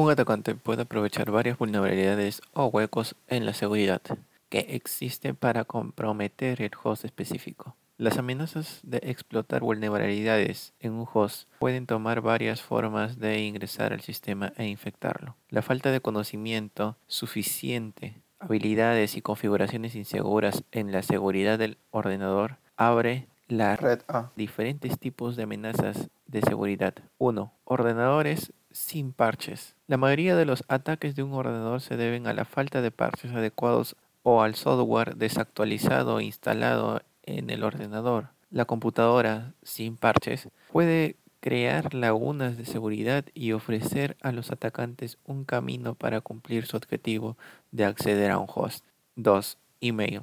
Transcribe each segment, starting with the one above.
Un atacante puede aprovechar varias vulnerabilidades o huecos en la seguridad que existen para comprometer el host específico. Las amenazas de explotar vulnerabilidades en un host pueden tomar varias formas de ingresar al sistema e infectarlo. La falta de conocimiento suficiente, habilidades y configuraciones inseguras en la seguridad del ordenador abre la red a diferentes tipos de amenazas de seguridad. 1. Ordenadores sin parches. La mayoría de los ataques de un ordenador se deben a la falta de parches adecuados o al software desactualizado instalado en el ordenador. La computadora sin parches puede crear lagunas de seguridad y ofrecer a los atacantes un camino para cumplir su objetivo de acceder a un host. 2. Email.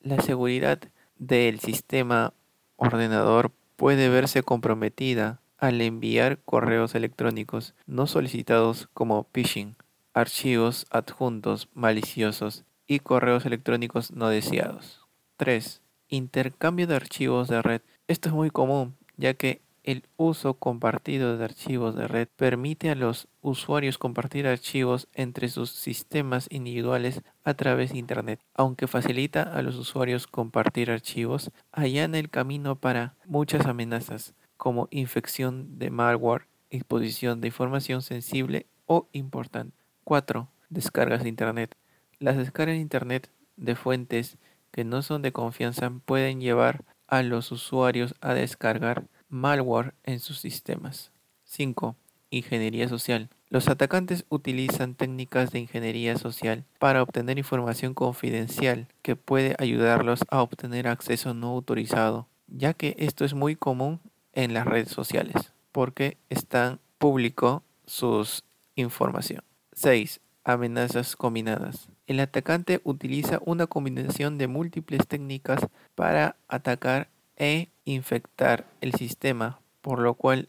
La seguridad del sistema ordenador puede verse comprometida al enviar correos electrónicos no solicitados como phishing, archivos adjuntos maliciosos y correos electrónicos no deseados. 3. Intercambio de archivos de red. Esto es muy común, ya que el uso compartido de archivos de red permite a los usuarios compartir archivos entre sus sistemas individuales a través de Internet. Aunque facilita a los usuarios compartir archivos, allana el camino para muchas amenazas, como infección de malware, exposición de información sensible o importante. 4. Descargas de Internet. Las descargas de Internet de fuentes que no son de confianza pueden llevar a los usuarios a descargar malware en sus sistemas. 5. Ingeniería social. Los atacantes utilizan técnicas de ingeniería social para obtener información confidencial que puede ayudarlos a obtener acceso no autorizado, ya que esto es muy común en las redes sociales, porque están público sus información. 6. Amenazas combinadas. El atacante utiliza una combinación de múltiples técnicas para atacar e infectar el sistema, por lo cual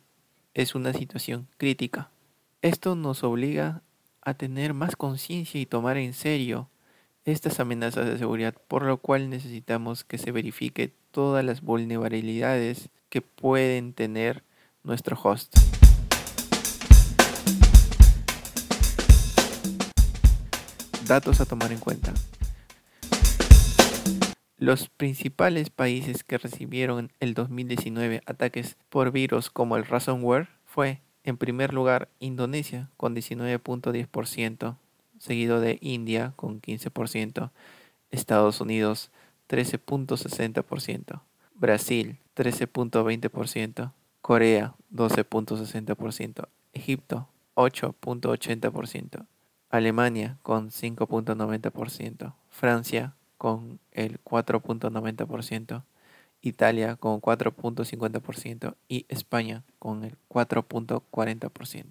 es una situación crítica. Esto nos obliga a tener más conciencia y tomar en serio estas amenazas de seguridad, por lo cual necesitamos que se verifique todas las vulnerabilidades que pueden tener nuestro host. Datos a tomar en cuenta. Los principales países que recibieron el 2019 ataques por virus como el ransomware fue, en primer lugar, Indonesia con 19.10%, seguido de India con 15%, Estados Unidos 13.60%, Brasil 13.20%, Corea 12.60%, Egipto 8.80%, Alemania con 5.90%, Francia con el 4.90%, Italia con 4.50% y España con el 4.40%.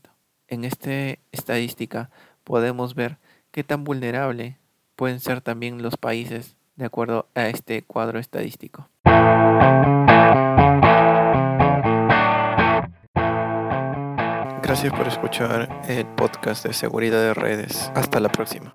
En esta estadística podemos ver qué tan vulnerable pueden ser también los países de acuerdo a este cuadro estadístico. Gracias por escuchar el podcast de seguridad de redes. Hasta la próxima.